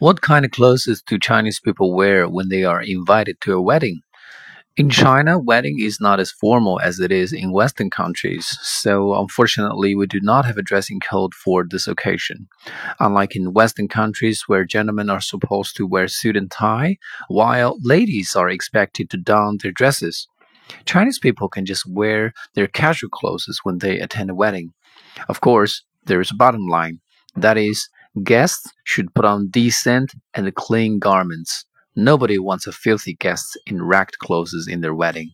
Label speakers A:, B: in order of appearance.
A: What kind of clothes do Chinese people wear when they are invited to a wedding? In China, wedding is not as formal as it is in Western countries, so unfortunately, we do not have a dressing code for this occasion. Unlike in Western countries where gentlemen are supposed to wear suit and tie, while ladies are expected to don their dresses. Chinese people can just wear their casual clothes when they attend a wedding. Of course, there is a bottom line. That is, guests should put on decent and clean garments. Nobody wants a filthy guest in ragged clothes in their wedding.